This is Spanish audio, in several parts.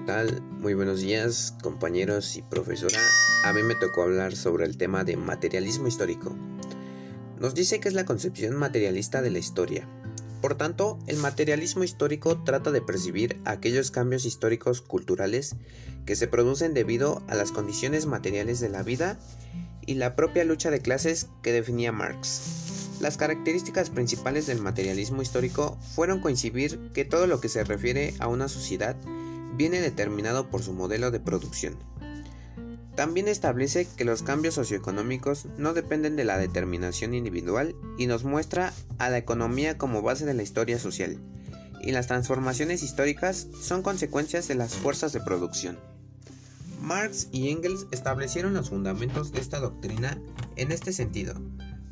tal? Muy buenos días, compañeros y profesora. A mí me tocó hablar sobre el tema de materialismo histórico. Nos dice que es la concepción materialista de la historia. Por tanto, el materialismo histórico trata de percibir aquellos cambios históricos culturales que se producen debido a las condiciones materiales de la vida y la propia lucha de clases que definía Marx. Las características principales del materialismo histórico fueron coincidir que todo lo que se refiere a una sociedad viene determinado por su modelo de producción. También establece que los cambios socioeconómicos no dependen de la determinación individual y nos muestra a la economía como base de la historia social, y las transformaciones históricas son consecuencias de las fuerzas de producción. Marx y Engels establecieron los fundamentos de esta doctrina en este sentido,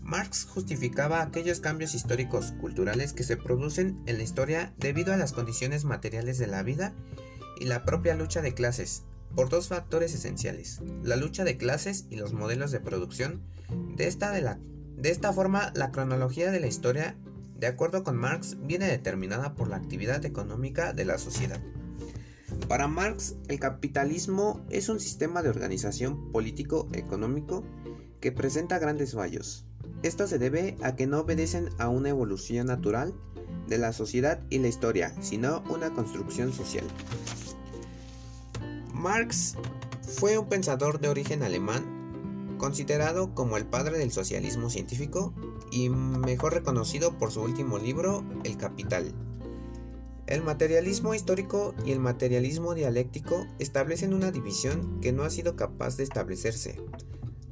Marx justificaba aquellos cambios históricos culturales que se producen en la historia debido a las condiciones materiales de la vida y la propia lucha de clases, por dos factores esenciales, la lucha de clases y los modelos de producción. De esta, de, la, de esta forma, la cronología de la historia, de acuerdo con Marx, viene determinada por la actividad económica de la sociedad. Para Marx, el capitalismo es un sistema de organización político-económico que presenta grandes fallos, esto se debe a que no obedecen a una evolución natural de la sociedad y la historia, sino una construcción social. Marx fue un pensador de origen alemán, considerado como el padre del socialismo científico y mejor reconocido por su último libro, El Capital. El materialismo histórico y el materialismo dialéctico establecen una división que no ha sido capaz de establecerse,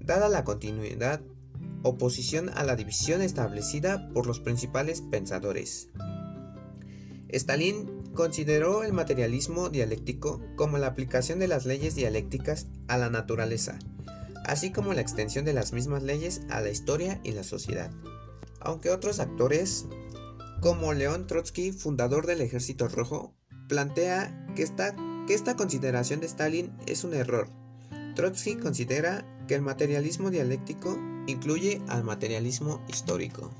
dada la continuidad oposición a la división establecida por los principales pensadores. Stalin consideró el materialismo dialéctico como la aplicación de las leyes dialécticas a la naturaleza, así como la extensión de las mismas leyes a la historia y la sociedad. Aunque otros actores, como León Trotsky, fundador del Ejército Rojo, plantea que esta, que esta consideración de Stalin es un error. Trotsky considera que el materialismo dialéctico incluye al materialismo histórico.